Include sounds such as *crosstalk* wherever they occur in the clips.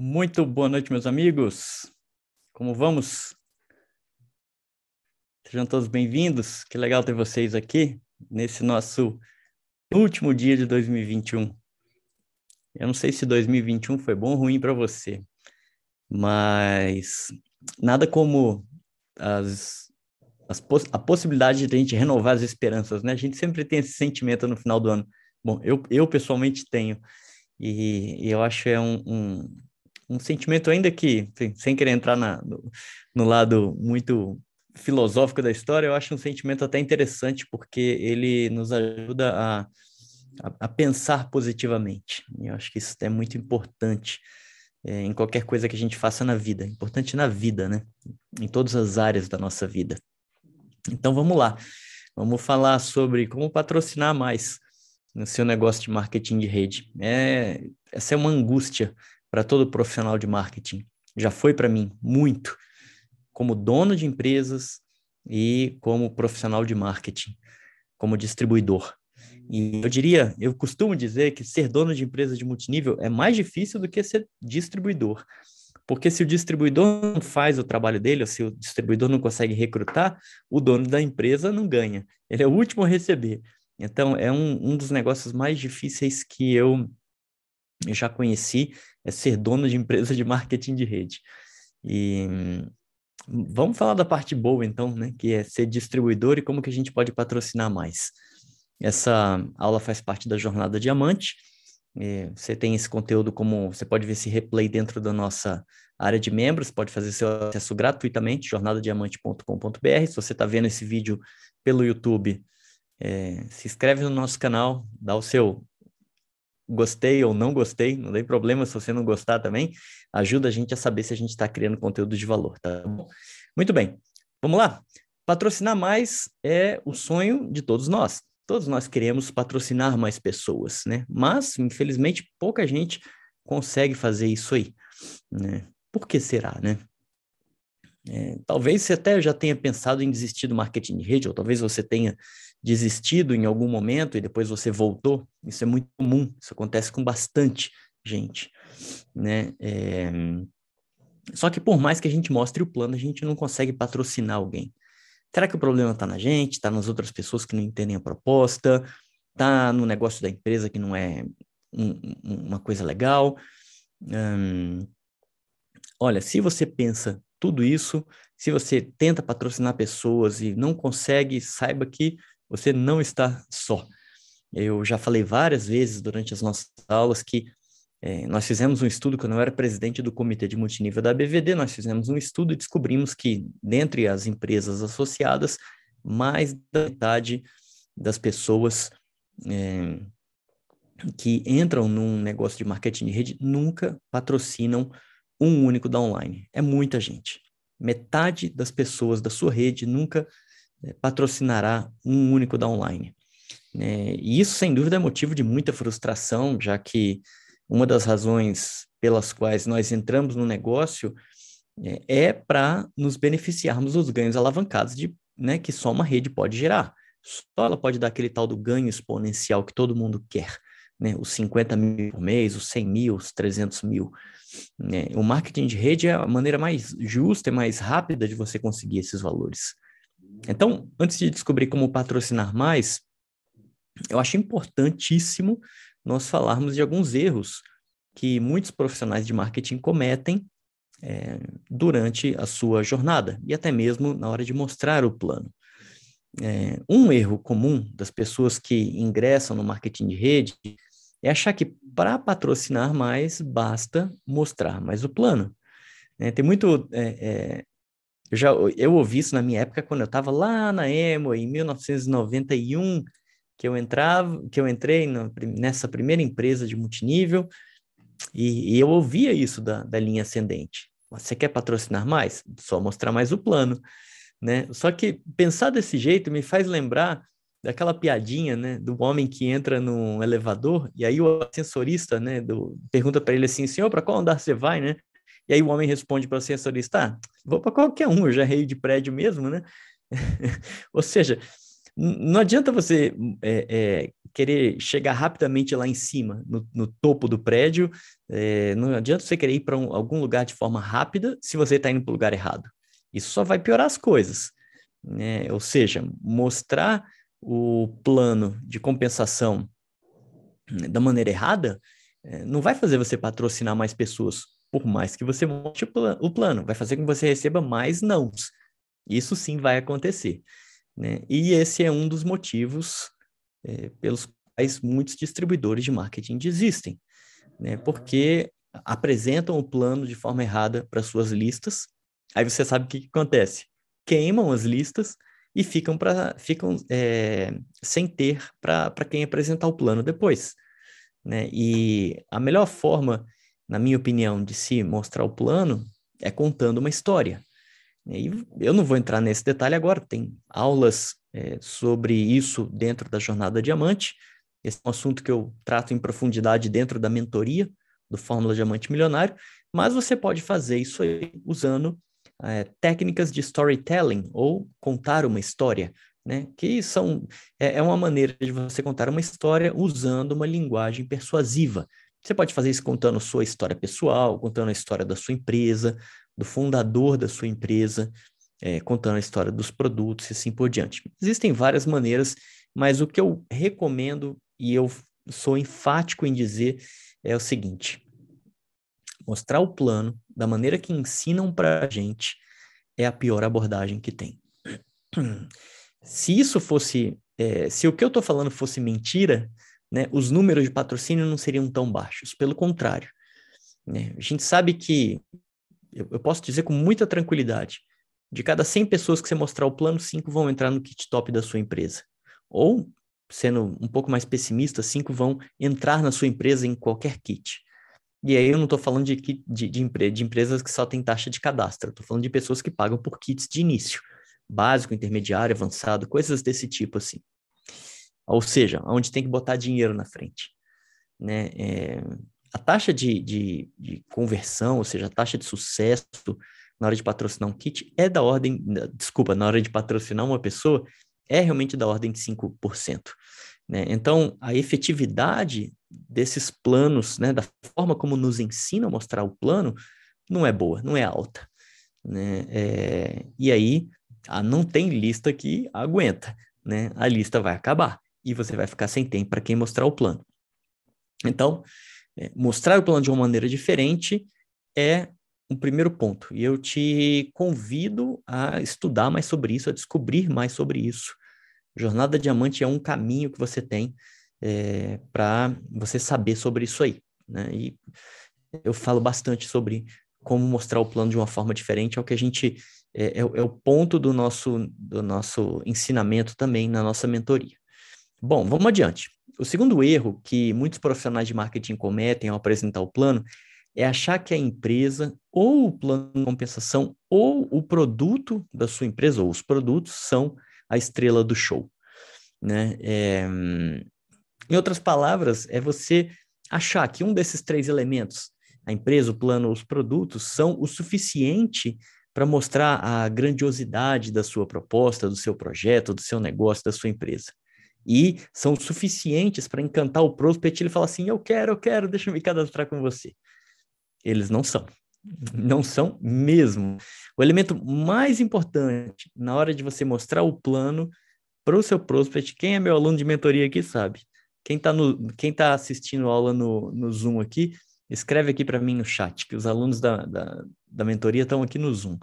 Muito boa noite, meus amigos. Como vamos? Sejam todos bem-vindos. Que legal ter vocês aqui nesse nosso último dia de 2021. Eu não sei se 2021 foi bom ou ruim para você, mas nada como as, as poss a possibilidade de a gente renovar as esperanças, né? A gente sempre tem esse sentimento no final do ano. Bom, eu, eu pessoalmente tenho, e, e eu acho é um, um um sentimento ainda que, sem querer entrar na, no, no, lado muito filosófico da história, eu acho um sentimento até interessante, porque ele nos ajuda a, a, a pensar positivamente. Eu acho que isso é muito importante é, em qualquer coisa que a gente faça na vida. Importante na vida, né? Em todas as áreas da nossa vida. Então vamos lá. Vamos falar sobre como patrocinar mais no seu negócio de marketing de rede. É, essa é uma angústia para todo profissional de marketing. Já foi para mim muito, como dono de empresas e como profissional de marketing, como distribuidor. E eu diria, eu costumo dizer que ser dono de empresa de multinível é mais difícil do que ser distribuidor. Porque se o distribuidor não faz o trabalho dele, ou se o distribuidor não consegue recrutar, o dono da empresa não ganha. Ele é o último a receber. Então, é um, um dos negócios mais difíceis que eu, eu já conheci é ser dono de empresa de marketing de rede. E vamos falar da parte boa, então, né? Que é ser distribuidor e como que a gente pode patrocinar mais. Essa aula faz parte da Jornada Diamante. É, você tem esse conteúdo como você pode ver esse replay dentro da nossa área de membros, pode fazer seu acesso gratuitamente, jornadadiamante.com.br. Se você está vendo esse vídeo pelo YouTube, é, se inscreve no nosso canal, dá o seu gostei ou não gostei, não tem problema se você não gostar também, ajuda a gente a saber se a gente está criando conteúdo de valor, tá bom? Muito bem, vamos lá. Patrocinar mais é o sonho de todos nós. Todos nós queremos patrocinar mais pessoas, né? Mas, infelizmente, pouca gente consegue fazer isso aí, né? Por que será, né? É, talvez você até já tenha pensado em desistir do marketing de rede, ou talvez você tenha desistido em algum momento e depois você voltou. Isso é muito comum, isso acontece com bastante gente, né? É... Só que por mais que a gente mostre o plano, a gente não consegue patrocinar alguém. Será que o problema está na gente, está nas outras pessoas que não entendem a proposta, está no negócio da empresa que não é um, uma coisa legal? Hum... Olha, se você pensa tudo isso, se você tenta patrocinar pessoas e não consegue, saiba que você não está só. Eu já falei várias vezes durante as nossas aulas que é, nós fizemos um estudo, quando eu era presidente do comitê de multinível da BVD, nós fizemos um estudo e descobrimos que, dentre as empresas associadas, mais da metade das pessoas é, que entram num negócio de marketing de rede nunca patrocinam um único da online. É muita gente. Metade das pessoas da sua rede nunca é, patrocinará um único da online. É, e isso, sem dúvida, é motivo de muita frustração, já que uma das razões pelas quais nós entramos no negócio é, é para nos beneficiarmos dos ganhos alavancados de, né, que só uma rede pode gerar. Só ela pode dar aquele tal do ganho exponencial que todo mundo quer, né? os 50 mil por mês, os 100 mil, os 300 mil. Né? O marketing de rede é a maneira mais justa e mais rápida de você conseguir esses valores. Então, antes de descobrir como patrocinar mais, eu acho importantíssimo nós falarmos de alguns erros que muitos profissionais de marketing cometem é, durante a sua jornada e até mesmo na hora de mostrar o plano. É, um erro comum das pessoas que ingressam no marketing de rede é achar que para patrocinar mais basta mostrar mais o plano. É, tem muito é, é eu já eu ouvi isso na minha época quando eu estava lá na Emo em 1991 que eu entrava, que eu entrei nessa primeira empresa de multinível e, e eu ouvia isso da, da linha ascendente. Você quer patrocinar mais? Só mostrar mais o plano, né? Só que pensar desse jeito me faz lembrar daquela piadinha, né, do homem que entra no elevador e aí o ascensorista, né, do, pergunta para ele assim, senhor, para qual andar você vai, né? E aí o homem responde para o ascensorista, ah, vou para qualquer um, eu já rei de prédio mesmo, né? *laughs* Ou seja, não adianta você é, é, querer chegar rapidamente lá em cima, no, no topo do prédio. É, não adianta você querer ir para um, algum lugar de forma rápida se você está indo para o lugar errado. Isso só vai piorar as coisas. Né? Ou seja, mostrar o plano de compensação da maneira errada é, não vai fazer você patrocinar mais pessoas, por mais que você monte o plano, vai fazer com que você receba mais nãos. Isso sim vai acontecer. Né? E esse é um dos motivos é, pelos quais muitos distribuidores de marketing desistem, né? porque apresentam o plano de forma errada para suas listas, aí você sabe o que, que acontece. Queimam as listas e ficam, pra, ficam é, sem ter para quem apresentar o plano depois. Né? E a melhor forma, na minha opinião, de se mostrar o plano é contando uma história. E eu não vou entrar nesse detalhe agora, tem aulas é, sobre isso dentro da Jornada Diamante. Esse é um assunto que eu trato em profundidade dentro da mentoria do Fórmula Diamante Milionário, mas você pode fazer isso aí usando é, técnicas de storytelling ou contar uma história, né? Que são é, é uma maneira de você contar uma história usando uma linguagem persuasiva. Você pode fazer isso contando sua história pessoal, contando a história da sua empresa, do fundador da sua empresa, é, contando a história dos produtos e assim por diante. Existem várias maneiras, mas o que eu recomendo e eu sou enfático em dizer é o seguinte: mostrar o plano da maneira que ensinam para a gente é a pior abordagem que tem. Se isso fosse, é, se o que eu estou falando fosse mentira, né, os números de patrocínio não seriam tão baixos. Pelo contrário, né, a gente sabe que eu, eu posso dizer com muita tranquilidade, de cada 100 pessoas que você mostrar o plano, 5 vão entrar no kit top da sua empresa. Ou, sendo um pouco mais pessimista, 5 vão entrar na sua empresa em qualquer kit. E aí eu não estou falando de, de, de, empre de, empresas que só têm taxa de cadastro, estou falando de pessoas que pagam por kits de início, básico, intermediário, avançado, coisas desse tipo assim. Ou seja, onde tem que botar dinheiro na frente. Né? É, a taxa de, de, de, conversão, ou seja, a taxa de sucesso na hora de patrocinar um kit é da ordem, desculpa, na hora de patrocinar uma pessoa, é realmente da ordem de 5%. Né? Então, a efetividade desses planos, né, da forma como nos ensina a mostrar o plano, não é boa, não é alta. Né? É, e aí, a, não tem lista que aguenta, né? A lista vai acabar e você vai ficar sem tempo para quem mostrar o plano. Então, é, mostrar o plano de uma maneira diferente é um primeiro ponto. E eu te convido a estudar mais sobre isso, a descobrir mais sobre isso. Jornada Diamante é um caminho que você tem é, para você saber sobre isso aí. Né? E eu falo bastante sobre como mostrar o plano de uma forma diferente, é o que a gente é, é, é o ponto do nosso, do nosso ensinamento também na nossa mentoria. Bom, vamos adiante. O segundo erro que muitos profissionais de marketing cometem ao apresentar o plano é achar que a empresa, ou o plano de compensação, ou o produto da sua empresa, ou os produtos, são a estrela do show. Né? É... Em outras palavras, é você achar que um desses três elementos, a empresa, o plano, os produtos, são o suficiente para mostrar a grandiosidade da sua proposta, do seu projeto, do seu negócio, da sua empresa e são suficientes para encantar o prospect. Ele fala assim: Eu quero, eu quero, deixa eu me cadastrar com você. Eles não são. Não são mesmo. O elemento mais importante na hora de você mostrar o plano para o seu prospect, quem é meu aluno de mentoria aqui sabe. Quem está tá assistindo a aula no, no Zoom aqui, escreve aqui para mim no chat, que os alunos da, da, da mentoria estão aqui no Zoom.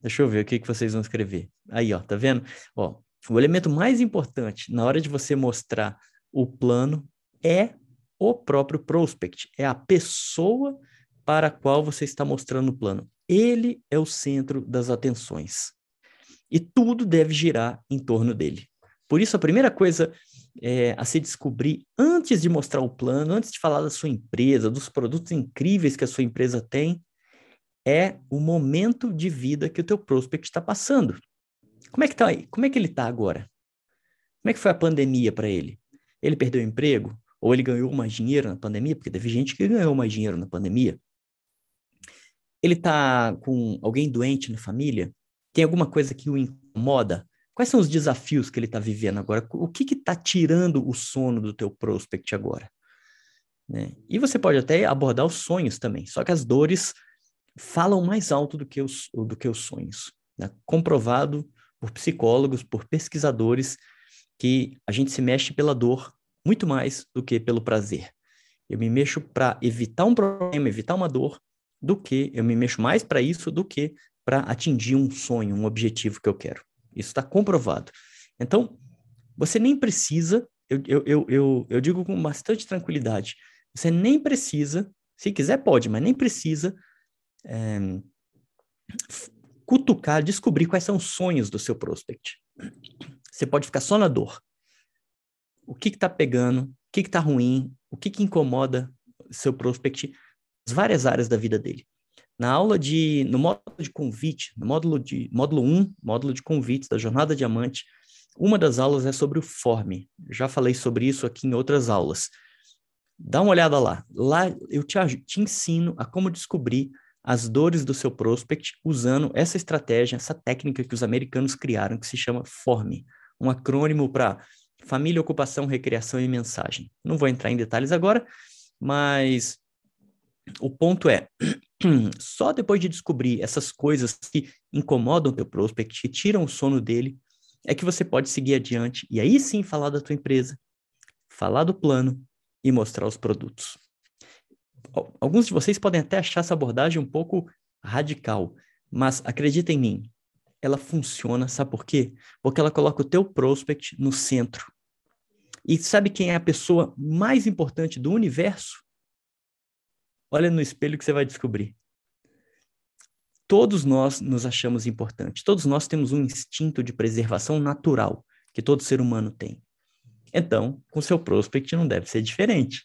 Deixa eu ver o que, que vocês vão escrever. Aí, ó, tá vendo? Ó, o elemento mais importante na hora de você mostrar o plano é o próprio prospect, é a pessoa para a qual você está mostrando o plano. Ele é o centro das atenções. E tudo deve girar em torno dele. Por isso, a primeira coisa é, a se descobrir antes de mostrar o plano, antes de falar da sua empresa, dos produtos incríveis que a sua empresa tem, é o momento de vida que o teu prospect está passando. Como é que tá aí? Como é que ele está agora? Como é que foi a pandemia para ele? Ele perdeu o emprego? Ou ele ganhou mais dinheiro na pandemia? Porque teve gente que ganhou mais dinheiro na pandemia. Ele está com alguém doente na família? Tem alguma coisa que o incomoda Quais são os desafios que ele está vivendo agora? O que está tirando o sono do teu prospect agora? Né? E você pode até abordar os sonhos também, só que as dores falam mais alto do que os, do que os sonhos. Né? Comprovado por psicólogos, por pesquisadores, que a gente se mexe pela dor muito mais do que pelo prazer. Eu me mexo para evitar um problema, evitar uma dor, do que eu me mexo mais para isso do que para atingir um sonho, um objetivo que eu quero. Isso está comprovado. Então, você nem precisa, eu, eu, eu, eu, digo com bastante tranquilidade, você nem precisa, se quiser pode, mas nem precisa é, cutucar, descobrir quais são os sonhos do seu prospect. Você pode ficar só na dor. O que está pegando, o que está ruim, o que, que incomoda seu prospect, várias áreas da vida dele. Na aula de, no módulo de convite, no módulo de, módulo 1, módulo de convites da Jornada Diamante, uma das aulas é sobre o form. Já falei sobre isso aqui em outras aulas. Dá uma olhada lá. Lá eu te, te ensino a como descobrir as dores do seu prospect usando essa estratégia, essa técnica que os americanos criaram, que se chama FORM, um acrônimo para família, ocupação, recreação e mensagem. Não vou entrar em detalhes agora, mas o ponto é, *clears throat* só depois de descobrir essas coisas que incomodam o teu prospect, que tiram o sono dele, é que você pode seguir adiante e aí sim falar da tua empresa, falar do plano e mostrar os produtos. Alguns de vocês podem até achar essa abordagem um pouco radical, mas acredita em mim, ela funciona, sabe por quê? Porque ela coloca o teu prospect no centro. E sabe quem é a pessoa mais importante do universo? Olha no espelho que você vai descobrir. Todos nós nos achamos importantes. Todos nós temos um instinto de preservação natural que todo ser humano tem. Então, com seu prospect não deve ser diferente.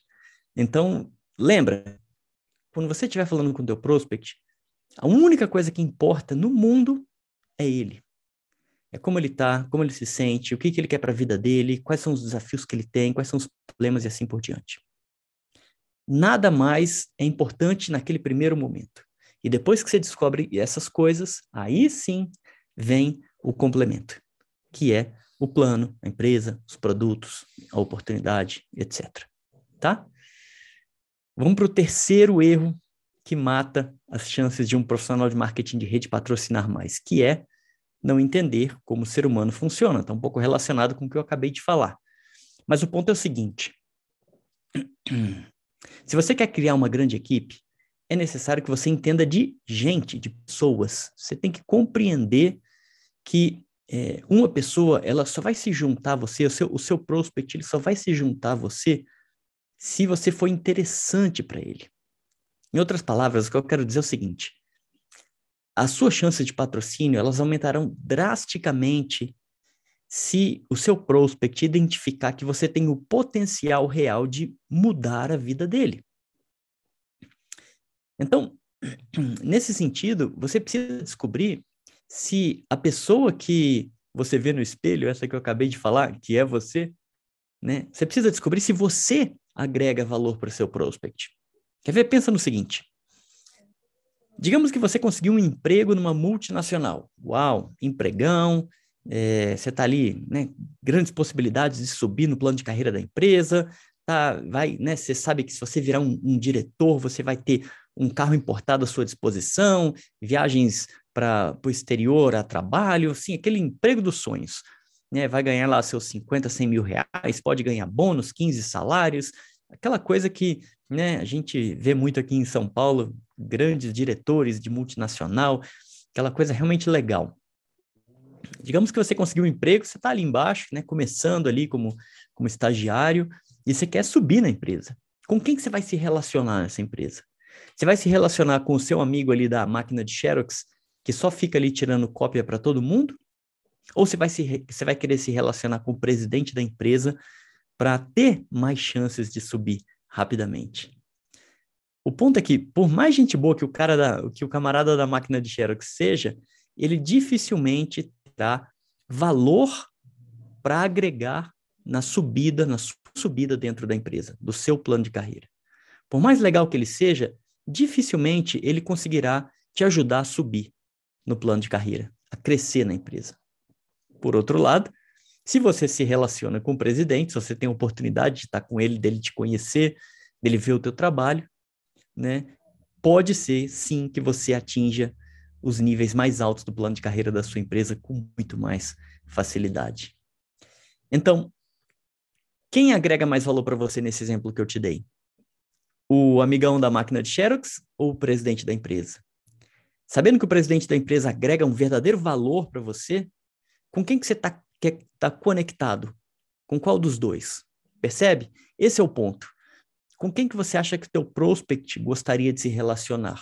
Então, lembra, quando você estiver falando com o teu prospect, a única coisa que importa no mundo é ele. É como ele está, como ele se sente, o que, que ele quer para a vida dele, quais são os desafios que ele tem, quais são os problemas e assim por diante nada mais é importante naquele primeiro momento. E depois que você descobre essas coisas, aí sim vem o complemento, que é o plano, a empresa, os produtos, a oportunidade, etc. Tá? Vamos para o terceiro erro que mata as chances de um profissional de marketing de rede patrocinar mais, que é não entender como o ser humano funciona. Está um pouco relacionado com o que eu acabei de falar. Mas o ponto é o seguinte: *clears throat* Se você quer criar uma grande equipe, é necessário que você entenda de gente, de pessoas. Você tem que compreender que é, uma pessoa, ela só vai se juntar a você, o seu, o seu prospect, ele só vai se juntar a você se você for interessante para ele. Em outras palavras, o que eu quero dizer é o seguinte: as suas chances de patrocínio elas aumentarão drasticamente se o seu prospect identificar que você tem o potencial real de mudar a vida dele. Então, *clears throat* nesse sentido, você precisa descobrir se a pessoa que você vê no espelho, essa que eu acabei de falar, que é você, né? Você precisa descobrir se você agrega valor para o seu prospect. Quer ver? Pensa no seguinte. Digamos que você conseguiu um emprego numa multinacional. Uau, empregão, é, você está ali, né, grandes possibilidades de subir no plano de carreira da empresa, tá, vai, né, você sabe que se você virar um, um diretor, você vai ter um carro importado à sua disposição, viagens para o exterior a trabalho, assim, aquele emprego dos sonhos. Né, vai ganhar lá seus 50, 100 mil reais, pode ganhar bônus, 15 salários, aquela coisa que né, a gente vê muito aqui em São Paulo, grandes diretores de multinacional, aquela coisa realmente legal digamos que você conseguiu um emprego, você está ali embaixo, né, começando ali como, como estagiário, e você quer subir na empresa. Com quem que você vai se relacionar nessa empresa? Você vai se relacionar com o seu amigo ali da máquina de Xerox, que só fica ali tirando cópia para todo mundo? Ou você vai, se, você vai querer se relacionar com o presidente da empresa para ter mais chances de subir rapidamente? O ponto é que, por mais gente boa que o cara da, que o camarada da máquina de Xerox seja, ele dificilmente valor para agregar na subida, na subida dentro da empresa, do seu plano de carreira. Por mais legal que ele seja, dificilmente ele conseguirá te ajudar a subir no plano de carreira, a crescer na empresa. Por outro lado, se você se relaciona com o presidente, se você tem a oportunidade de estar com ele, dele te conhecer, dele ver o teu trabalho, né? Pode ser, sim, que você atinja os níveis mais altos do plano de carreira da sua empresa com muito mais facilidade. Então, quem agrega mais valor para você nesse exemplo que eu te dei? O amigão da máquina de Xerox ou o presidente da empresa? Sabendo que o presidente da empresa agrega um verdadeiro valor para você, com quem que você está tá conectado? Com qual dos dois? Percebe? Esse é o ponto. Com quem que você acha que o teu prospect gostaria de se relacionar?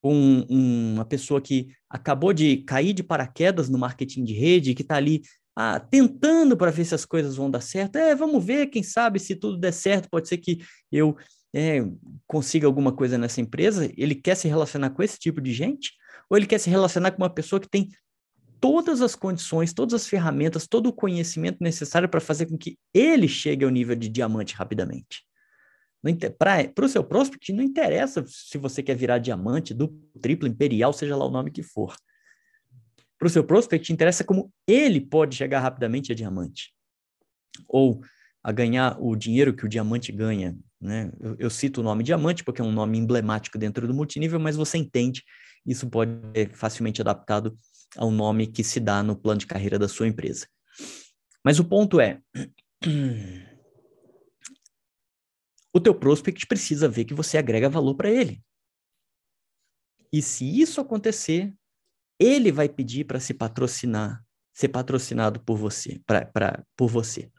Com uma pessoa que acabou de cair de paraquedas no marketing de rede, que está ali ah, tentando para ver se as coisas vão dar certo. É, vamos ver, quem sabe se tudo der certo, pode ser que eu é, consiga alguma coisa nessa empresa. Ele quer se relacionar com esse tipo de gente? Ou ele quer se relacionar com uma pessoa que tem todas as condições, todas as ferramentas, todo o conhecimento necessário para fazer com que ele chegue ao nível de diamante rapidamente? Para o seu prospect, não interessa se você quer virar diamante, duplo, triplo, imperial, seja lá o nome que for. Para o seu prospect, interessa como ele pode chegar rapidamente a diamante. Ou a ganhar o dinheiro que o diamante ganha. Né? Eu, eu, cito o nome diamante porque é um nome emblemático dentro do multinível, mas você entende, isso pode ser facilmente adaptado ao nome que se dá no plano de carreira da sua empresa. Mas o ponto é, *clears throat* o teu prospect precisa ver que você agrega valor para ele. E se isso acontecer, ele vai pedir para se patrocinar, ser patrocinado por você, pra, pra, por você.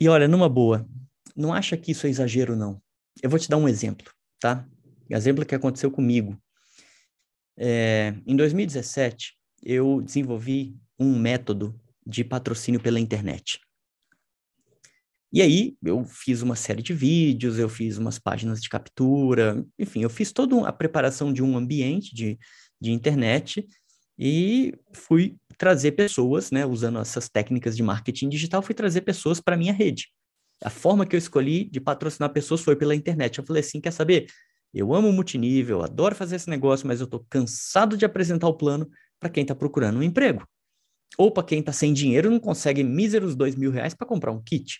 E olha, numa boa, não acha que isso é exagero, não. Eu vou te dar um exemplo, tá? Exemplo que aconteceu comigo. É, em 2017, eu desenvolvi um método de patrocínio pela internet. E aí, eu fiz uma série de vídeos, eu fiz umas páginas de captura, enfim, eu fiz toda a preparação de um ambiente de, de internet e fui trazer pessoas, né, usando essas técnicas de marketing digital, fui trazer pessoas para minha rede. A forma que eu escolhi de patrocinar pessoas foi pela internet. Eu falei assim, quer saber? Eu amo multinível, adoro fazer esse negócio, mas eu estou cansado de apresentar o plano para quem está procurando um emprego. Ou para quem está sem dinheiro não consegue míseros dois mil reais para comprar um kit.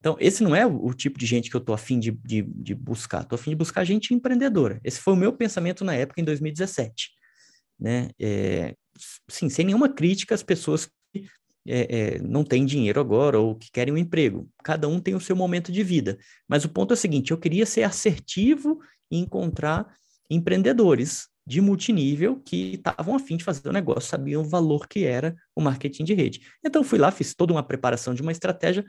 Então, esse não é o, tipo de gente que eu estou afim de, de, de buscar. Estou afim de buscar gente empreendedora. Esse foi o meu pensamento na época, em 2017. Né? É, sim, sem nenhuma crítica às pessoas que é, é, não têm dinheiro agora ou que querem um emprego. Cada um tem o seu momento de vida. Mas o ponto é o seguinte: eu queria ser assertivo e encontrar empreendedores de multinível que estavam afim de fazer o negócio, sabiam o valor que era o marketing de rede. Então fui lá, fiz toda uma preparação de uma estratégia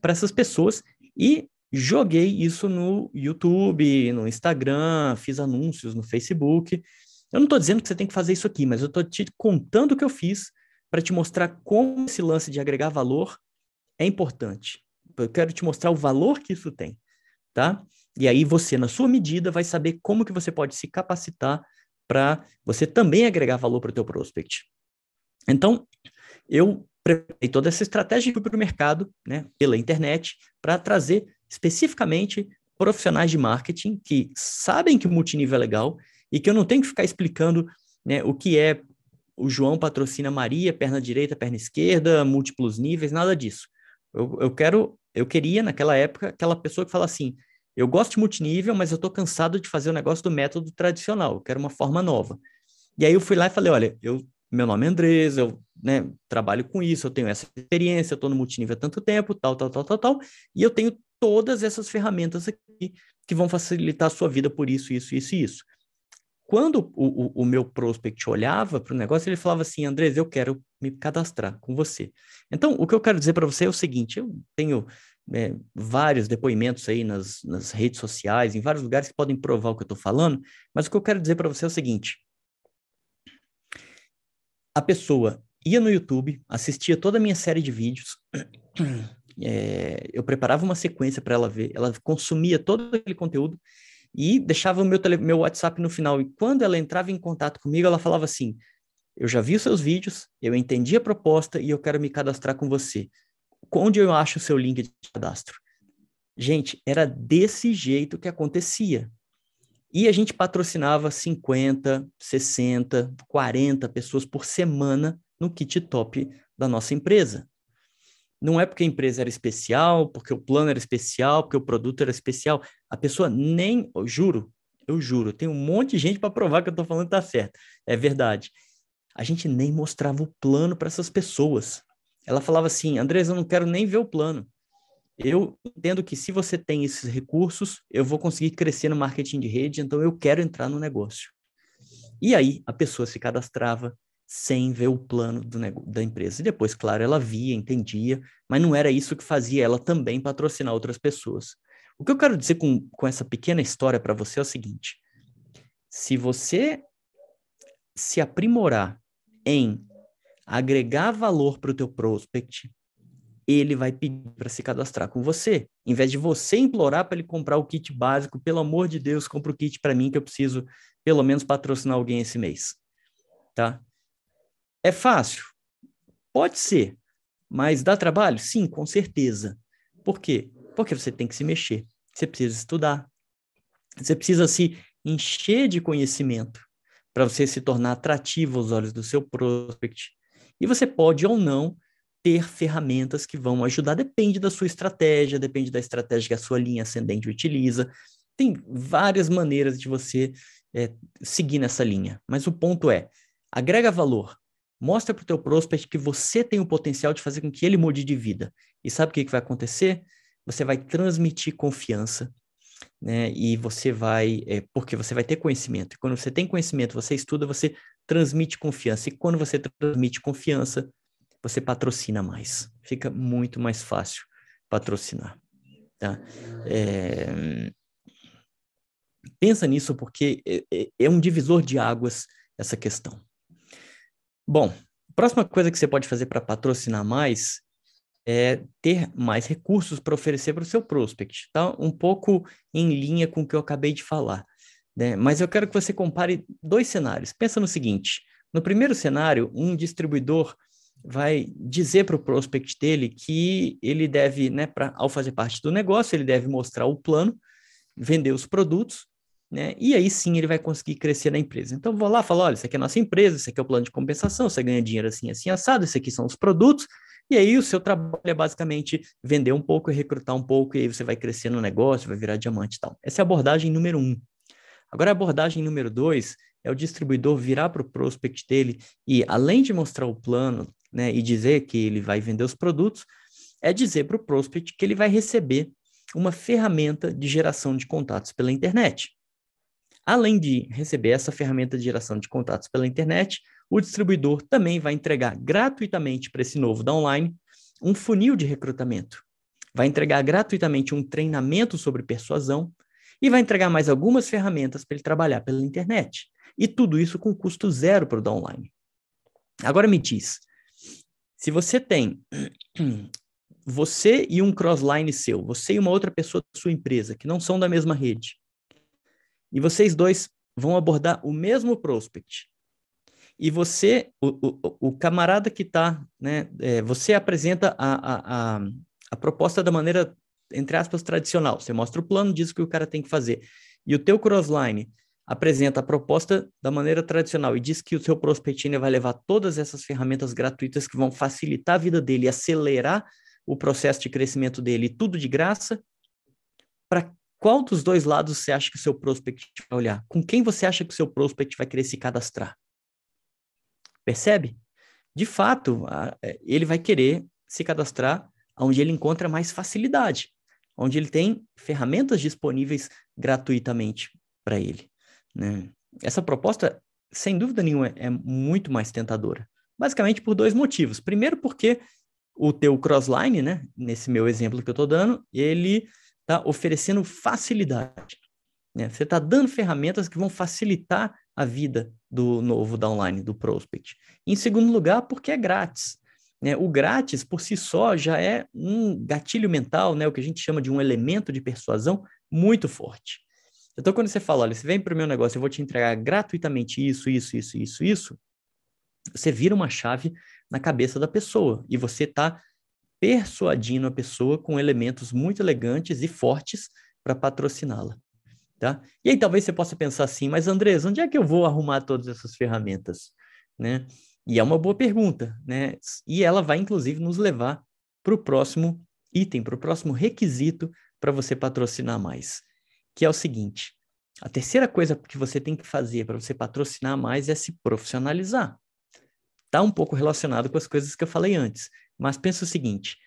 para essas pessoas e joguei isso no YouTube, no Instagram, fiz anúncios no Facebook. Eu não estou dizendo que você tem que fazer isso aqui, mas eu estou te contando o que eu fiz para te mostrar como esse lance de agregar valor é importante. Eu quero te mostrar o valor que isso tem, tá? E aí você, na sua medida, vai saber como que você pode se capacitar para você também agregar valor para o teu prospect. Então, eu preparei toda essa estratégia para o mercado, né, pela internet, para trazer especificamente profissionais de marketing que sabem que o multinível é legal e que eu não tenho que ficar explicando né, o que é o João patrocina Maria, perna direita, perna esquerda, múltiplos níveis, nada disso. Eu, eu quero, eu queria naquela época aquela pessoa que fala assim, eu gosto de multinível, mas eu estou cansado de fazer o negócio do método tradicional, eu quero uma forma nova. E aí eu fui lá e falei, olha, eu meu nome é Andrés, eu né, trabalho com isso, eu tenho essa experiência, eu estou no multinível há tanto tempo, tal, tal, tal, tal, tal, e eu tenho todas essas ferramentas aqui que vão facilitar a sua vida por isso, isso, isso e isso. Quando o, o, o meu prospect olhava para o negócio, ele falava assim, Andrés, eu quero me cadastrar com você. Então, o que eu quero dizer para você é o seguinte, eu tenho é, vários depoimentos aí nas, nas redes sociais, em vários lugares que podem provar o que eu estou falando, mas o que eu quero dizer para você é o seguinte, a pessoa ia no YouTube, assistia toda a minha série de vídeos, *clears throat* é, eu preparava uma sequência para ela ver, ela consumia todo aquele conteúdo e deixava o meu, tele, meu WhatsApp no final. E quando ela entrava em contato comigo, ela falava assim: Eu já vi os seus vídeos, eu entendi a proposta e eu quero me cadastrar com você. Onde eu acho o seu link de cadastro? Gente, era desse jeito que acontecia. E a gente patrocinava 50, 60, 40 pessoas por semana no kit top da nossa empresa. Não é porque a empresa era especial, porque o plano era especial, porque o produto era especial. A pessoa nem, eu juro, eu juro, tem um monte de gente para provar que eu estou falando tá certo. É verdade. A gente nem mostrava o plano para essas pessoas. Ela falava assim: Andrés, eu não quero nem ver o plano. Eu entendo que se você tem esses recursos, eu vou conseguir crescer no marketing de rede, então eu quero entrar no negócio. E aí a pessoa se cadastrava sem ver o plano da empresa. E depois, claro, ela via, entendia, mas não era isso que fazia ela também patrocinar outras pessoas. O que eu quero dizer com, com essa pequena história para você é o seguinte: se você se aprimorar em agregar valor para o teu prospect, ele vai pedir para se cadastrar com você. Em vez de você implorar para ele comprar o kit básico, pelo amor de Deus, compra o kit para mim que eu preciso pelo menos patrocinar alguém esse mês. Tá? É fácil? Pode ser. Mas dá trabalho? Sim, com certeza. Por quê? Porque você tem que se mexer. Você precisa estudar. Você precisa se encher de conhecimento para você se tornar atrativo aos olhos do seu prospect. E você pode ou não ter ferramentas que vão ajudar, depende da sua estratégia, depende da estratégia que a sua linha ascendente utiliza. Tem várias maneiras de você é, seguir nessa linha, mas o ponto é, agrega valor, mostra para o teu prospect que você tem o potencial de fazer com que ele mude de vida. E sabe o que, que vai acontecer? Você vai transmitir confiança, né? E você vai, é, porque você vai ter conhecimento. E quando você tem conhecimento, você estuda, você transmite confiança. E quando você transmite confiança, você patrocina mais. Fica muito mais fácil patrocinar. Tá? É... Pensa nisso porque é, é, é um divisor de águas essa questão. Bom, a próxima coisa que você pode fazer para patrocinar mais é ter mais recursos para oferecer para o seu prospect. Tá um pouco em linha com o que eu acabei de falar. Né? Mas eu quero que você compare dois cenários. Pensa no seguinte: no primeiro cenário, um distribuidor vai dizer para o prospect dele que ele deve, né, pra, ao fazer parte do negócio, ele deve mostrar o plano, vender os produtos, né, e aí sim ele vai conseguir crescer na empresa. Então, vou lá falar, olha, isso aqui é a nossa empresa, isso aqui é o plano de compensação, você ganha dinheiro assim, assim, assado, isso aqui são os produtos, e aí o seu trabalho é basicamente vender um pouco e recrutar um pouco, e aí você vai crescer no negócio, vai virar diamante e tal. Essa é a abordagem número um. Agora, a abordagem número dois é o distribuidor virar para o prospect dele e, além de mostrar o plano, né, e dizer que ele vai vender os produtos, é dizer para o prospect que ele vai receber uma ferramenta de geração de contatos pela internet. Além de receber essa ferramenta de geração de contatos pela internet, o distribuidor também vai entregar gratuitamente para esse novo downline um funil de recrutamento. Vai entregar gratuitamente um treinamento sobre persuasão e vai entregar mais algumas ferramentas para ele trabalhar pela internet. E tudo isso com custo zero para o downline. Agora me diz, se você tem *clears throat* você e um crossline seu, você e uma outra pessoa da sua empresa, que não são da mesma rede, e vocês dois vão abordar o mesmo prospect, e você, o, o, o camarada que está, né, é, você apresenta a, a, a, a proposta da maneira, entre aspas, tradicional, você mostra o plano, diz o que o cara tem que fazer, e o teu crossline apresenta a proposta da maneira tradicional e diz que o seu prospecting vai levar todas essas ferramentas gratuitas que vão facilitar a vida dele, acelerar o processo de crescimento dele, tudo de graça, para qual dos dois lados você acha que o seu prospect vai olhar? Com quem você acha que o seu prospect vai querer se cadastrar? Percebe? De fato, é, ele vai querer se cadastrar onde ele encontra mais facilidade, onde ele tem ferramentas disponíveis gratuitamente para ele. Né? Essa proposta, sem dúvida nenhuma, é muito mais tentadora. Basicamente por dois motivos. Primeiro, porque o teu crossline, né, nesse meu exemplo que eu estou dando, ele está oferecendo facilidade. Né? Você está dando ferramentas que vão facilitar a vida do novo downline, do prospect. Em segundo lugar, porque é grátis. Né? O grátis, por si só, já é um gatilho mental, né? o que a gente chama de um elemento de persuasão muito forte. Então, quando você fala, olha, você vem para o meu negócio, eu vou te entregar gratuitamente isso, isso, isso, isso, isso, você vira uma chave na cabeça da pessoa e você está persuadindo a pessoa com elementos muito elegantes e fortes para patrociná-la. tá? E aí talvez você possa pensar assim, mas Andrés, onde é que eu vou arrumar todas essas ferramentas, né? E é uma boa pergunta, né? E ela vai inclusive nos levar para o próximo item, para o próximo requisito para você patrocinar mais, que é o seguinte: a terceira coisa que você tem que fazer para você patrocinar mais é se profissionalizar. Está um pouco relacionado com as coisas que eu falei antes, mas pensa o seguinte: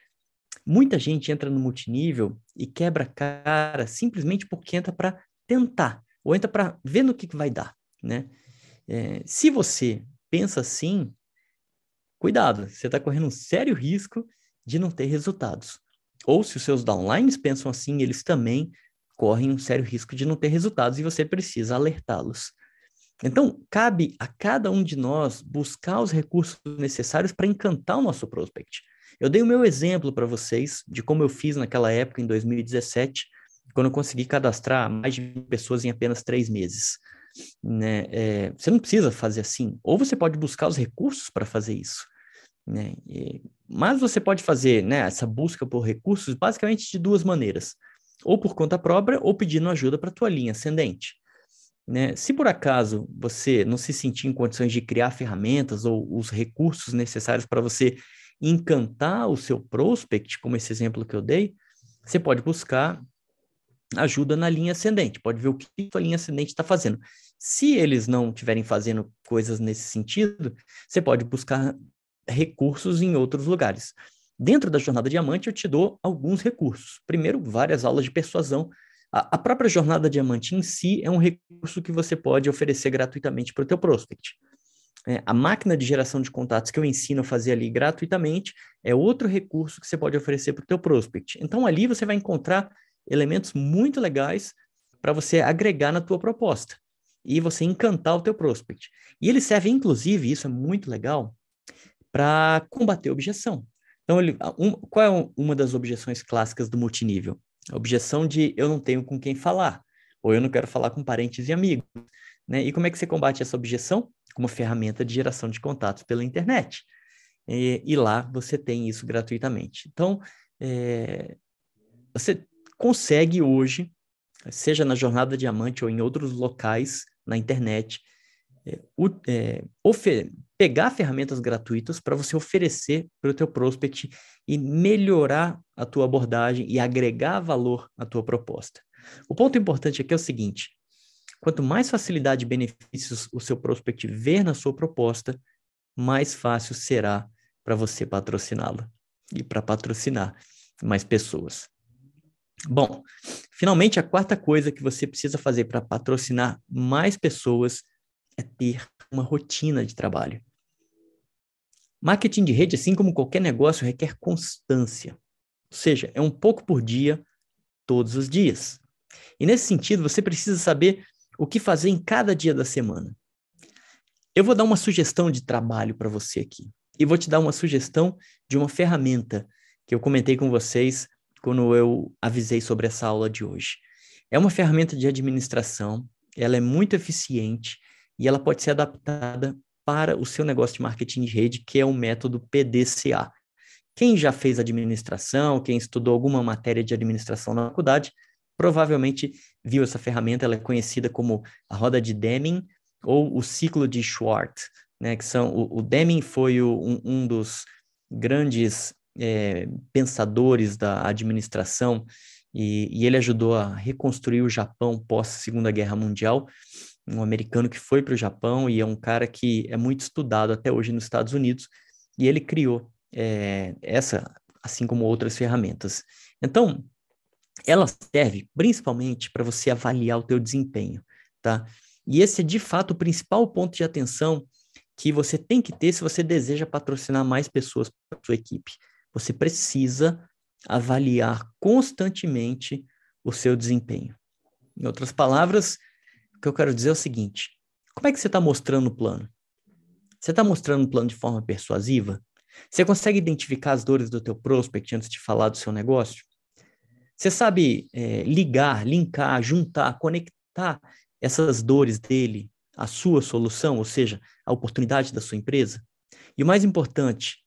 muita gente entra no multinível e quebra cara simplesmente porque entra para tentar, ou entra para ver no que, que vai dar, né? É, se você pensa assim, cuidado, você está correndo um sério risco de não ter resultados. Ou se os seus downlines pensam assim, eles também correm um sério risco de não ter resultados e você precisa alertá-los. Então, cabe a cada um de nós buscar os recursos necessários para encantar o nosso prospect. Eu dei o meu exemplo para vocês de como eu fiz naquela época, em 2017, quando eu consegui cadastrar mais de pessoas em apenas três meses. Né? É, você não precisa fazer assim, ou você pode buscar os recursos para fazer isso. Né? E, mas você pode fazer né, essa busca por recursos basicamente de duas maneiras ou por conta própria, ou pedindo ajuda para a tua linha ascendente. Né? Se por acaso você não se sentir em condições de criar ferramentas ou os recursos necessários para você encantar o seu prospect, como esse exemplo que eu dei, você pode buscar ajuda na linha ascendente, pode ver o que a linha ascendente está fazendo. Se eles não estiverem fazendo coisas nesse sentido, você pode buscar recursos em outros lugares. Dentro da jornada diamante, eu te dou alguns recursos. Primeiro, várias aulas de persuasão. A, própria jornada diamante em si é um recurso que você pode oferecer gratuitamente para o teu prospect. É, a máquina de geração de contatos que eu ensino a fazer ali gratuitamente é outro recurso que você pode oferecer para o teu prospect. Então, ali você vai encontrar elementos muito legais para você agregar na tua proposta e você encantar o teu prospect. E ele serve, inclusive, isso é muito legal, para combater objeção. Então, ele, um, qual é uma das objeções clássicas do multinível? A objeção de eu não tenho com quem falar, ou eu não quero falar com parentes e amigos. Né? E como é que você combate essa objeção? Com uma ferramenta de geração de contatos pela internet. E, e lá você tem isso gratuitamente. Então, é, você consegue hoje, seja na Jornada Diamante ou em outros locais na internet, é, é, pegar ferramentas gratuitas para você oferecer para o teu prospect e melhorar a tua abordagem e agregar valor à tua proposta. O ponto importante aqui é o seguinte: quanto mais facilidade e benefícios o seu prospect ver na sua proposta, mais fácil será para você patrociná-lo e para patrocinar mais pessoas. Bom, finalmente a quarta coisa que você precisa fazer para patrocinar mais pessoas é ter uma rotina de trabalho. Marketing de rede, assim como qualquer negócio, requer constância. Ou seja, é um pouco por dia, todos os dias. E nesse sentido, você precisa saber o que fazer em cada dia da semana. Eu vou dar uma sugestão de trabalho para você aqui. E vou te dar uma sugestão de uma ferramenta que eu comentei com vocês quando eu avisei sobre essa aula de hoje. É uma ferramenta de administração, ela é muito eficiente e ela pode ser adaptada para o seu negócio de marketing de rede, que é o método PDCA. Quem já fez administração, quem estudou alguma matéria de administração na faculdade, provavelmente viu essa ferramenta, ela é conhecida como a roda de Deming ou o ciclo de Schwartz, né, que são, o, o Deming foi o, um, um, dos grandes é, pensadores da administração e, e ele ajudou a reconstruir o Japão pós Segunda Guerra Mundial, um americano que foi para o Japão e é um cara que é muito estudado até hoje nos Estados Unidos, e ele criou é, essa, assim como outras ferramentas. Então, ela serve principalmente para você avaliar o teu desempenho, tá? E esse é de fato o principal ponto de atenção que você tem que ter se você deseja patrocinar mais pessoas para sua equipe. Você precisa avaliar constantemente o seu desempenho. Em outras palavras, que eu quero dizer é o seguinte: como é que você está mostrando o plano? Você está mostrando o plano de forma persuasiva? Você consegue identificar as dores do teu prospect antes de falar do seu negócio? Você sabe é, ligar, linkar, juntar, conectar essas dores dele à sua solução, ou seja, à oportunidade da sua empresa? E o mais importante,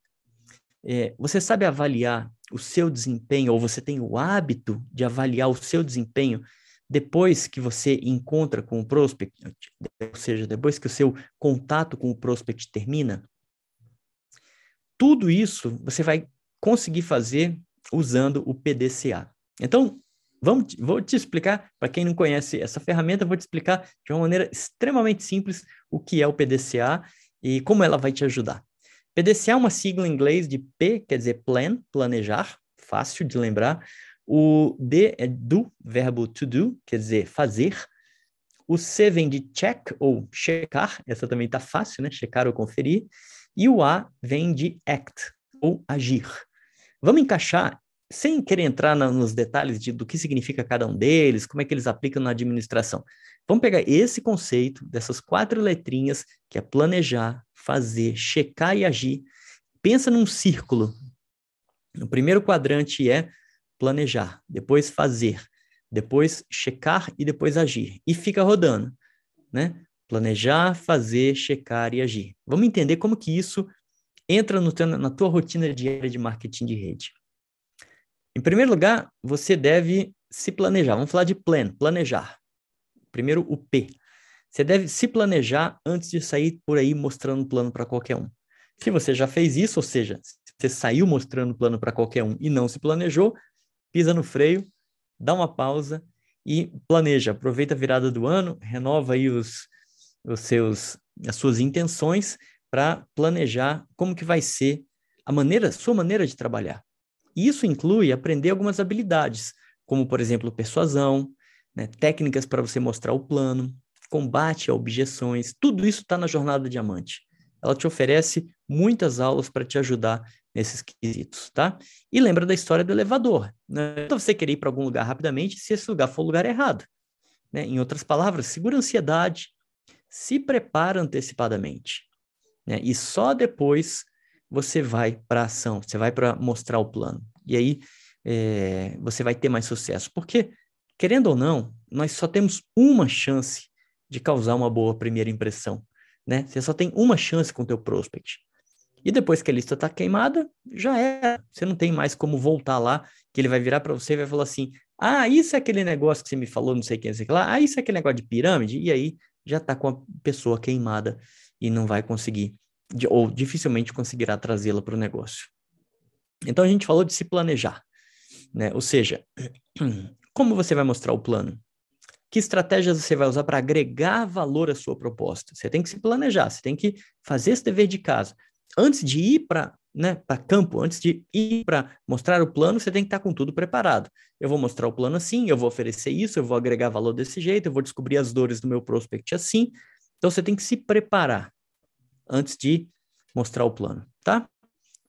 é, você sabe avaliar o seu desempenho, ou você tem o hábito de avaliar o seu desempenho depois que você encontra com o prospect, ou seja, depois que o seu contato com o prospect termina, tudo isso você vai conseguir fazer usando o PDCA. Então, vamos, vou te explicar, para quem não conhece essa ferramenta, vou te explicar de uma maneira extremamente simples o que é o PDCA e como ela vai te ajudar. PDCA é uma sigla em inglês de P, quer dizer plan, planejar, fácil de lembrar. O D é do, verbo to do, quer dizer fazer. O C vem de check ou checar, essa também está fácil, né? Checar ou conferir. E o A vem de act ou agir. Vamos encaixar, sem querer entrar na, nos detalhes de, do que significa cada um deles, como é que eles aplicam na administração. Vamos pegar esse conceito dessas quatro letrinhas, que é planejar, fazer, checar e agir. Pensa num círculo. O primeiro quadrante é planejar, depois fazer, depois checar e depois agir. E fica rodando, né? Planejar, fazer, checar e agir. Vamos entender como que isso entra teu, na tua rotina diária de marketing de rede. Em primeiro lugar, você deve se planejar. Vamos falar de plan, planejar. Primeiro, o P. Você deve se planejar antes de sair por aí mostrando o plano para qualquer um. Se você já fez isso, ou seja, você saiu mostrando o plano para qualquer um e não se planejou, pisa no freio, dá uma pausa e planeja. Aproveita a virada do ano, renova aí os, os seus, as suas intenções para planejar como que vai ser a maneira, sua maneira de trabalhar. E isso inclui aprender algumas habilidades, como por exemplo persuasão, né, técnicas para você mostrar o plano, combate a objeções, tudo isso está na jornada diamante. Ela te oferece muitas aulas para te ajudar nesses quesitos, tá? E lembra da história do elevador. Né? Então você querer ir para algum lugar rapidamente se esse lugar for o lugar errado. Né? Em outras palavras, segura a ansiedade, se prepara antecipadamente. Né? E só depois você vai para a ação, você vai para mostrar o plano. E aí é, você vai ter mais sucesso. Porque, querendo ou não, nós só temos uma chance de causar uma boa primeira impressão. Né? Você só tem uma chance com o teu prospect. E depois que a lista está queimada, já é. Você não tem mais como voltar lá, que ele vai virar para você e vai falar assim: ah, isso é aquele negócio que você me falou, não sei quem, não sei que lá. Ah, isso é aquele negócio de pirâmide. E aí já está com a pessoa queimada e não vai conseguir, ou dificilmente conseguirá trazê-la para o negócio. Então a gente falou de se planejar, né? Ou seja, *clears throat* como você vai mostrar o plano? Que estratégias você vai usar para agregar valor à sua proposta? Você tem que se planejar, você tem que fazer esse dever de casa antes de ir para né, para campo, antes de ir para mostrar o plano, você tem que estar com tudo preparado. Eu vou mostrar o plano assim, eu vou oferecer isso, eu vou agregar valor desse jeito, eu vou descobrir as dores do meu prospect assim. Então você tem que se preparar antes de mostrar o plano, tá?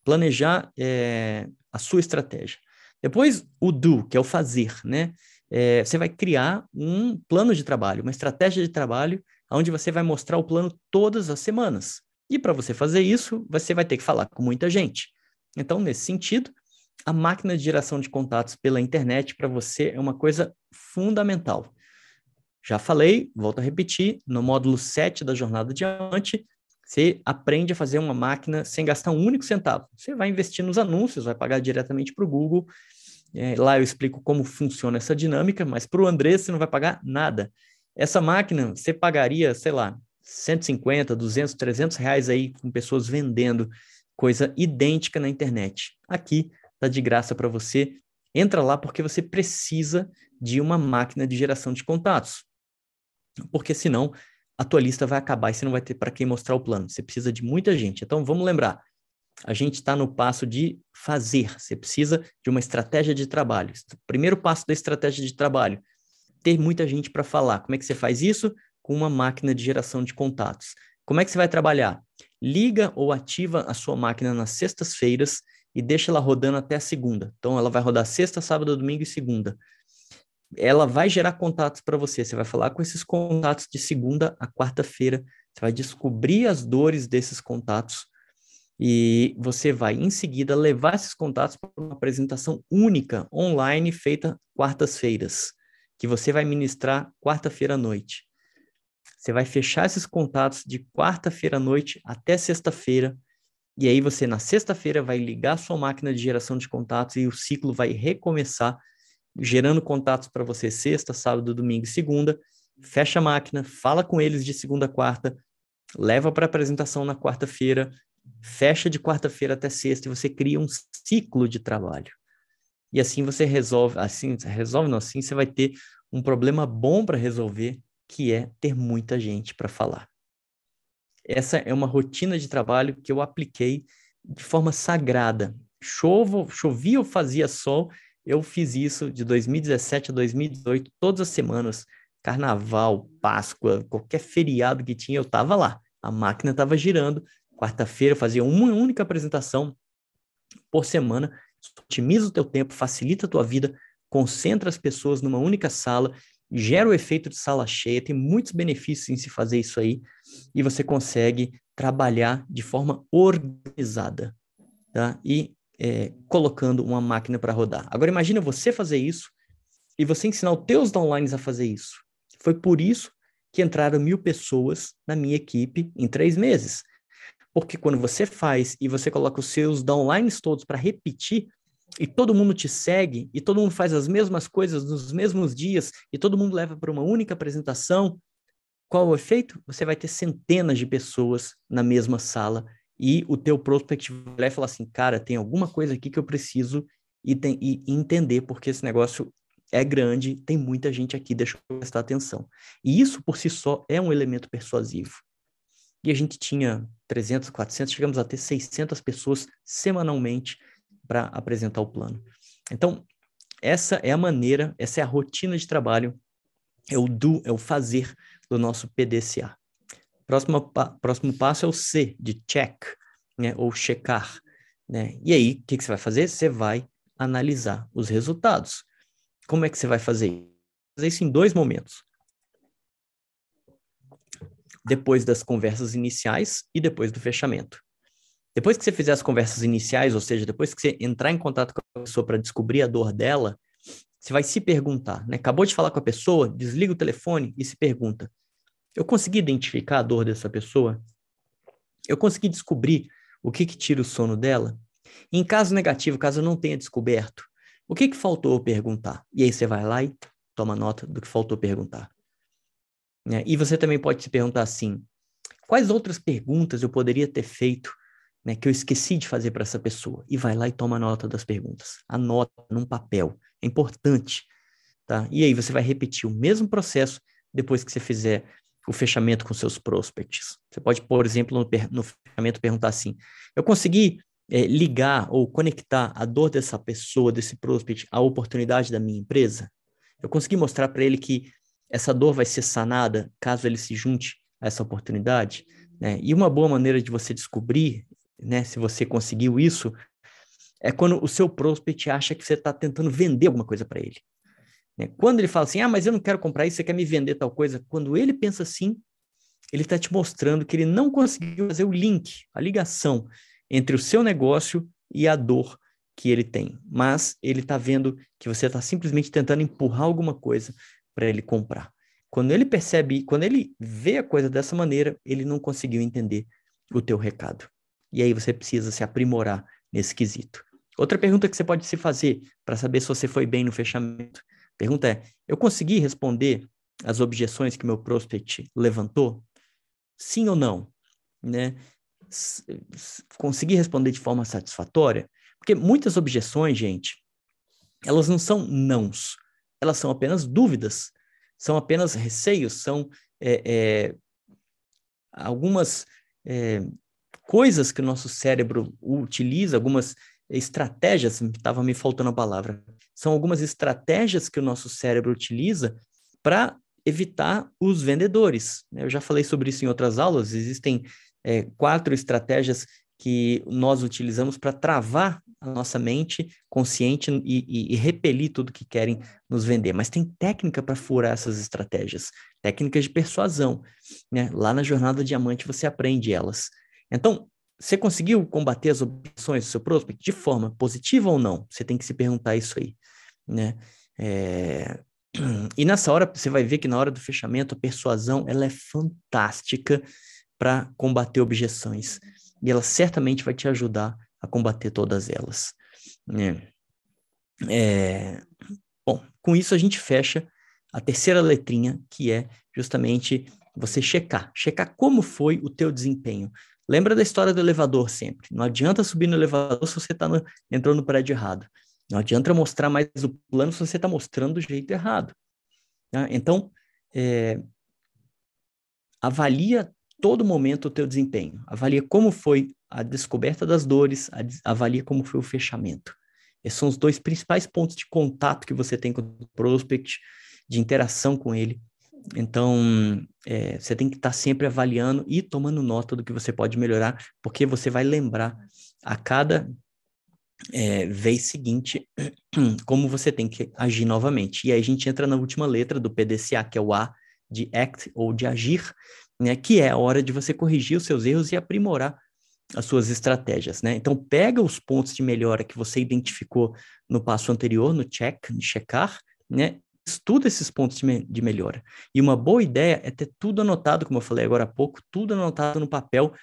Planejar é, a sua estratégia. Depois o do, que é o fazer, né? É, você vai criar um plano de trabalho, uma estratégia de trabalho, onde você vai mostrar o plano todas as semanas. E para você fazer isso, você vai ter que falar com muita gente. Então, nesse sentido, a máquina de geração de contatos pela internet para você é uma coisa fundamental. Já falei, volto a repetir, no módulo 7 da Jornada Diamante, você aprende a fazer uma máquina sem gastar um único centavo. Você vai investir nos anúncios, vai pagar diretamente para o Google. É, lá eu explico como funciona essa dinâmica, mas para o André você não vai pagar nada. Essa máquina você pagaria, sei lá, 150, 200, 300 reais aí com pessoas vendendo coisa idêntica na internet. Aqui tá de graça para você. Entra lá porque você precisa de uma máquina de geração de contatos. Porque senão a tua lista vai acabar e você não vai ter para quem mostrar o plano. Você precisa de muita gente. Então vamos lembrar, a gente está no passo de fazer. Você precisa de uma estratégia de trabalho. Primeiro passo da estratégia de trabalho, ter muita gente para falar. Como é que você faz isso? com uma máquina de geração de contatos. Como é que você vai trabalhar? Liga ou ativa a sua máquina nas sextas-feiras e deixa ela rodando até a segunda. Então, ela vai rodar sexta, sábado, domingo e segunda. Ela vai gerar contatos para você. Você vai falar com esses contatos de segunda a quarta-feira. Você vai descobrir as dores desses contatos e você vai, em seguida, levar esses contatos para uma apresentação única online feita quartas-feiras, que você vai ministrar quarta-feira à noite. Você vai fechar esses contatos de quarta-feira à noite até sexta-feira. E aí você, na sexta-feira, vai ligar sua máquina de geração de contatos e o ciclo vai recomeçar gerando contatos para você sexta, sábado, domingo e segunda, fecha a máquina, fala com eles de segunda a quarta, leva para apresentação na quarta-feira, fecha de quarta-feira até sexta e você cria um ciclo de trabalho. E assim você resolve, assim, resolve não, assim você vai ter um problema bom para resolver, que é ter muita gente para falar. Essa é uma rotina de trabalho que eu apliquei de forma sagrada. Chovo, chovia ou fazia sol, eu fiz isso de 2017 a 2018, todas as semanas, carnaval, Páscoa, qualquer feriado que tinha, eu estava lá. A máquina estava girando. Quarta-feira fazia uma única apresentação por semana. Otimiza o teu tempo, facilita a tua vida, concentra as pessoas numa única sala, gera o efeito de sala cheia, tem muitos benefícios em se fazer isso aí, e você consegue trabalhar de forma organizada, tá? E é, colocando uma máquina para rodar. Agora imagina você fazer isso e você ensinar os teus downlines a fazer isso. Foi por isso que entraram mil pessoas na minha equipe em três meses. Porque quando você faz e você coloca os seus downlines todos para repetir, e todo mundo te segue, e todo mundo faz as mesmas coisas nos mesmos dias, e todo mundo leva para uma única apresentação, qual o efeito? Você vai ter centenas de pessoas na mesma sala e o teu prospect vai falar assim, cara, tem alguma coisa aqui que eu preciso e, tem, e entender porque esse negócio é grande, tem muita gente aqui, deixa eu prestar atenção. E isso por si só é um elemento persuasivo. E a gente tinha 300, 400, chegamos a ter 600 pessoas semanalmente para apresentar o plano. Então, essa é a maneira, essa é a rotina de trabalho, é o do, é o fazer do nosso PDCA. Próximo, pa, próximo passo é o C, de check, né, ou checar. Né? E aí, o que, que você vai fazer? Você vai analisar os resultados. Como é que você vai fazer isso? Fazer isso em dois momentos. Depois das conversas iniciais e depois do fechamento. Depois que você fizer as conversas iniciais, ou seja, depois que você entrar em contato com a pessoa para descobrir a dor dela, você vai se perguntar, né? Acabou de falar com a pessoa, desliga o telefone e se pergunta: eu consegui identificar a dor dessa pessoa? Eu consegui descobrir o que, que tira o sono dela? em caso negativo, caso eu não tenha descoberto, o que, que faltou perguntar? E aí você vai lá e toma nota do que faltou perguntar. Né? E você também pode se perguntar assim: quais outras perguntas eu poderia ter feito né, que eu esqueci de fazer para essa pessoa? E vai lá e toma nota das perguntas. Anota num papel. É importante. Tá? E aí você vai repetir o mesmo processo depois que você fizer o fechamento com seus prospects. Você pode, por exemplo, no, no fechamento perguntar assim: eu consegui é, ligar ou conectar a dor dessa pessoa, desse prospect, à oportunidade da minha empresa? Eu consegui mostrar para ele que essa dor vai ser sanada caso ele se junte a essa oportunidade? Né? E uma boa maneira de você descobrir, né, se você conseguiu isso, é quando o seu prospect acha que você está tentando vender alguma coisa para ele. Né? Quando ele fala assim, ah, mas eu não quero comprar isso, você quer me vender tal coisa? Quando ele pensa assim, ele está te mostrando que ele não conseguiu fazer o link, a ligação entre o seu negócio e a dor que ele tem. Mas ele está vendo que você está simplesmente tentando empurrar alguma coisa para ele comprar. Quando ele percebe, quando ele vê a coisa dessa maneira, ele não conseguiu entender o teu recado. E aí você precisa se aprimorar nesse quesito. Outra pergunta que você pode se fazer para saber se você foi bem no fechamento pergunta é: eu consegui responder as objeções que meu prospect levantou? Sim ou não? Né? Consegui responder de forma satisfatória? Porque muitas objeções, gente, elas não são nãos, elas são apenas dúvidas, são apenas receios, são é, é, algumas é, coisas que o nosso cérebro utiliza, algumas estratégias, estava me faltando a palavra, são algumas estratégias que o nosso cérebro utiliza para evitar os vendedores. Né? Eu já falei sobre isso em outras aulas, existem é, quatro estratégias que nós utilizamos para travar a nossa mente consciente e, e, e, repelir tudo que querem nos vender. Mas tem técnica para furar essas estratégias, técnicas de persuasão. Né? Lá na Jornada Diamante você aprende elas. Então, você conseguiu combater as objeções do seu prospect de forma positiva ou não? Você tem que se perguntar isso aí, né? É... *clears throat* E nessa hora, você vai ver que na hora do fechamento, a persuasão, ela é fantástica para combater objeções. E ela certamente vai te ajudar a combater todas elas. Né? É... Bom, com isso a gente fecha a terceira letrinha, que é justamente você checar, checar como foi o teu desempenho. Lembra da história do elevador sempre. Não adianta subir no elevador se você está entrando no prédio errado. Não adianta mostrar mais o plano se você está mostrando do jeito errado. Tá? Então, é, avalia todo momento o teu desempenho. Avalia como foi a descoberta das dores, avalia como foi o fechamento. Esses são os dois principais pontos de contato que você tem com o prospect, de interação com ele. Então, é, você tem que estar tá sempre avaliando e tomando nota do que você pode melhorar, porque você vai lembrar a cada é, vez seguinte *clears throat* como você tem que agir novamente. E aí a gente entra na última letra do PDCA, que é o A de act ou de agir, né, que é a hora de você corrigir os seus erros e aprimorar as suas estratégias, né? Então pega os pontos de melhora que você identificou no passo anterior, no check, no checar, né? Estuda esses pontos de, me de melhora. E uma boa ideia é ter tudo anotado, como eu falei agora há pouco, tudo anotado no papel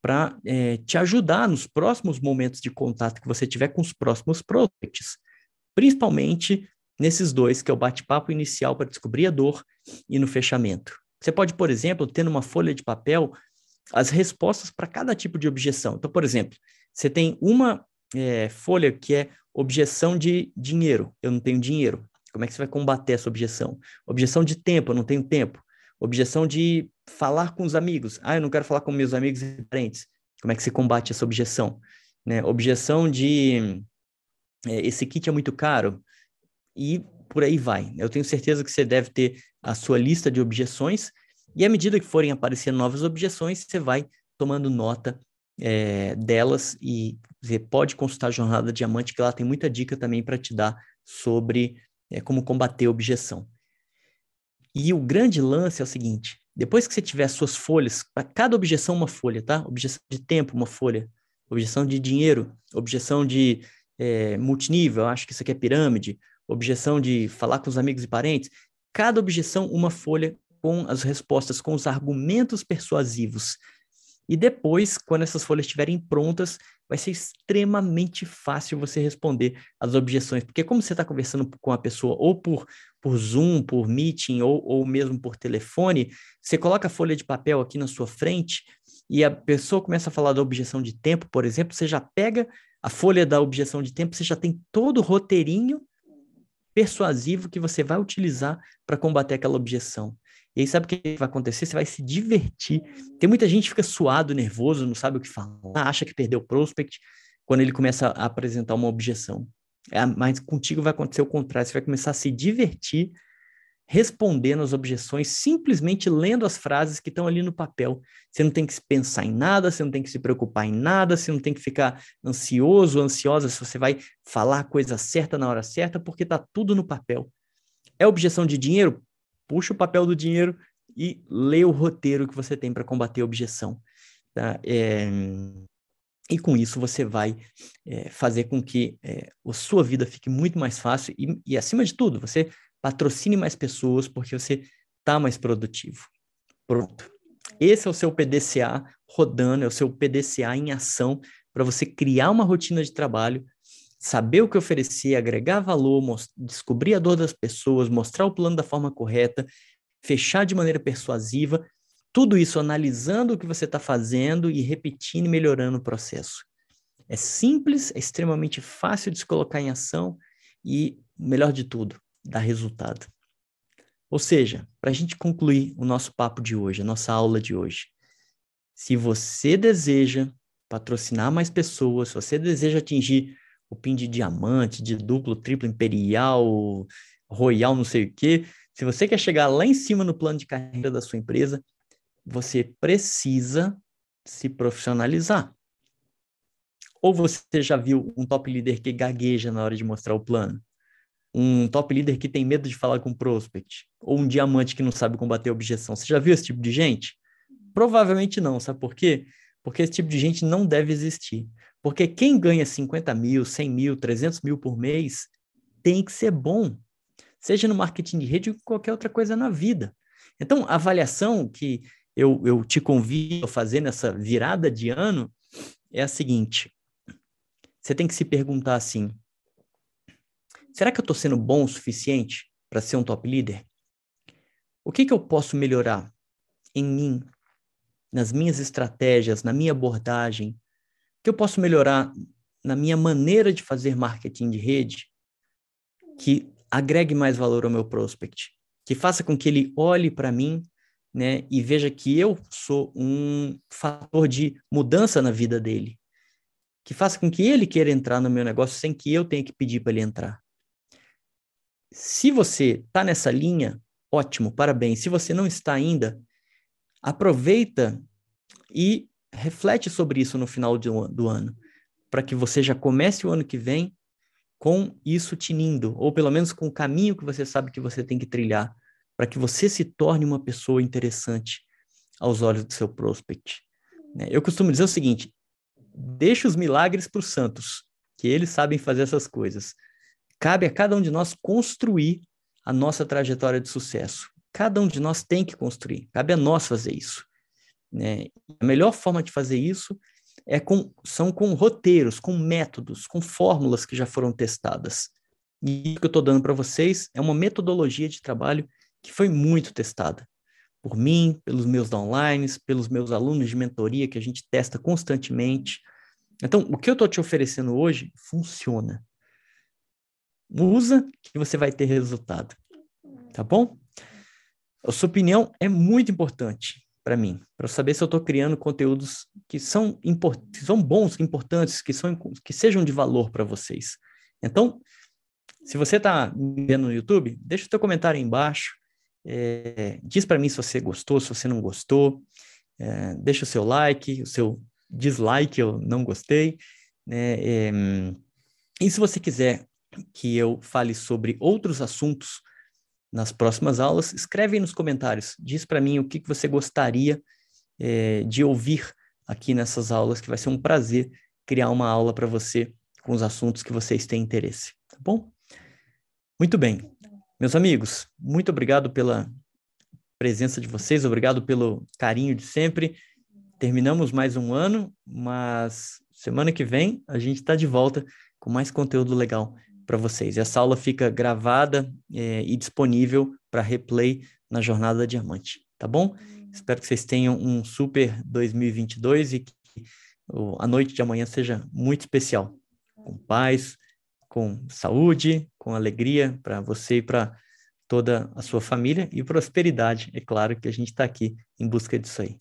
para é, te ajudar nos próximos momentos de contato que você tiver com os próximos prospects. Principalmente nesses dois, que é o bate-papo inicial para descobrir a dor e no fechamento. Você pode, por exemplo, ter numa folha de papel as respostas para cada tipo de objeção. Então, por exemplo, você tem uma é, folha que é objeção de dinheiro. Eu não tenho dinheiro. Como é que você vai combater essa objeção? Objeção de tempo, eu não tenho tempo. Objeção de falar com os amigos. Ah, eu não quero falar com meus amigos e parentes. Como é que você combate essa objeção? Né? Objeção de é, esse kit é muito caro. E por aí vai. Eu tenho certeza que você deve ter a sua lista de objeções e à medida que forem aparecendo novas objeções, você vai tomando nota é, delas e você pode consultar a Jornada Diamante, que ela tem muita dica também para te dar sobre é, como combater a objeção. E o grande lance é o seguinte: depois que você tiver as suas folhas, para cada objeção uma folha, tá? Objeção de tempo, uma folha. Objeção de dinheiro, objeção de é, multinível, acho que isso aqui é pirâmide, objeção de falar com os amigos e parentes. Cada objeção, uma folha com as respostas, com os argumentos persuasivos. E depois, quando essas folhas estiverem prontas, vai ser extremamente fácil você responder as objeções, porque como você está conversando com a pessoa ou por, por Zoom, por Meeting ou, ou mesmo por telefone, você coloca a folha de papel aqui na sua frente e a pessoa começa a falar da objeção de tempo, por exemplo, você já pega a folha da objeção de tempo, você já tem todo o roteirinho persuasivo que você vai utilizar para combater aquela objeção. E aí, sabe o que vai acontecer? Você vai se divertir. Tem muita gente que fica suado, nervoso, não sabe o que falar, acha que perdeu o prospect quando ele começa a apresentar uma objeção. É, mas contigo vai acontecer o contrário. Você vai começar a se divertir respondendo as objeções, simplesmente lendo as frases que estão ali no papel. Você não tem que pensar em nada, você não tem que se preocupar em nada, você não tem que ficar ansioso, ansiosa se você vai falar a coisa certa na hora certa, porque está tudo no papel. É objeção de dinheiro? puxa o papel do dinheiro e lê o roteiro que você tem para combater a objeção. Tá? É, e com isso você vai é, fazer com que é, a sua vida fique muito mais fácil e, e, acima de tudo, você patrocine mais pessoas porque você está mais produtivo. Pronto. Esse é o seu PDCA rodando, é o seu PDCA em ação para você criar uma rotina de trabalho saber o que oferecer, agregar valor, descobrir a dor das pessoas, mostrar o plano da forma correta, fechar de maneira persuasiva, tudo isso analisando o que você está fazendo e repetindo e melhorando o processo. É simples, é extremamente fácil de se colocar em ação e, melhor de tudo, dá resultado. Ou seja, para a gente concluir o nosso papo de hoje, a nossa aula de hoje, se você deseja patrocinar mais pessoas, se você deseja atingir o PIN de diamante, de duplo, triplo imperial, royal, não sei o quê. Se você quer chegar lá em cima no plano de carreira da sua empresa, você precisa se profissionalizar. Ou você já viu um top líder que gagueja na hora de mostrar o plano? Um top líder que tem medo de falar com prospect? Ou um diamante que não sabe combater objeção? Você já viu esse tipo de gente? Provavelmente não, sabe por quê? Porque esse tipo de gente não deve existir. Porque quem ganha 50 mil, 100 mil, 300 mil por mês tem que ser bom, seja no marketing de rede ou qualquer outra coisa na vida. Então, a avaliação que eu, eu te convido a fazer nessa virada de ano é a seguinte: você tem que se perguntar assim, será que eu estou sendo bom o suficiente para ser um top líder? O que, que eu posso melhorar em mim, nas minhas estratégias, na minha abordagem? O que eu posso melhorar na minha maneira de fazer marketing de rede que agregue mais valor ao meu prospect, que faça com que ele olhe para mim né, e veja que eu sou um fator de mudança na vida dele, que faça com que ele queira entrar no meu negócio sem que eu tenha que pedir para ele entrar. Se você está nessa linha, ótimo, parabéns. Se você não está ainda, aproveita e reflete sobre isso no final do, do ano, para que você já comece o ano que vem com isso tinindo, ou pelo menos com o caminho que você sabe que você tem que trilhar, para que você se torne uma pessoa interessante aos olhos do seu prospect. Né? Eu costumo dizer o seguinte: deixa os milagres para os santos, que eles sabem fazer essas coisas. Cabe a cada um de nós construir a nossa trajetória de sucesso. Cada um de nós tem que construir, cabe a nós fazer isso. Né? A melhor forma de fazer isso é com, são com roteiros, com métodos, com fórmulas que já foram testadas. E o que eu estou dando para vocês é uma metodologia de trabalho que foi muito testada por mim, pelos meus downlines, pelos meus alunos de mentoria que a gente testa constantemente. Então, o que eu estou te oferecendo hoje funciona. Usa que você vai ter resultado. Tá bom? A sua opinião é muito importante para mim, para saber se eu estou criando conteúdos que são, que são bons, importantes, que, são, que sejam de valor para vocês. Então, se você está vendo no YouTube, deixa o seu comentário aí embaixo. É, diz para mim se você gostou, se você não gostou. É, deixa o seu like, o seu dislike, eu não gostei. Né? É, e se você quiser que eu fale sobre outros assuntos nas próximas aulas, escreve aí nos comentários. Diz para mim o que, que você gostaria é, de ouvir aqui nessas aulas, que vai ser um prazer criar uma aula para você com os assuntos que vocês têm interesse, tá bom? Muito bem. Meus amigos, muito obrigado pela presença de vocês, obrigado pelo carinho de sempre. Terminamos mais um ano, mas semana que vem a gente está de volta com mais conteúdo legal para vocês. Essa aula fica gravada é, e disponível para replay na Jornada da Diamante, tá bom? Espero que vocês tenham um super 2022 e que a noite de amanhã seja muito especial, com paz, com saúde, com alegria para você e para toda a sua família e prosperidade. É claro que a gente está aqui em busca disso aí.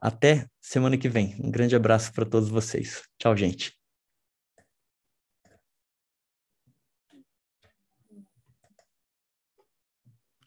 Até semana que vem. Um grande abraço para todos vocês. Tchau, gente.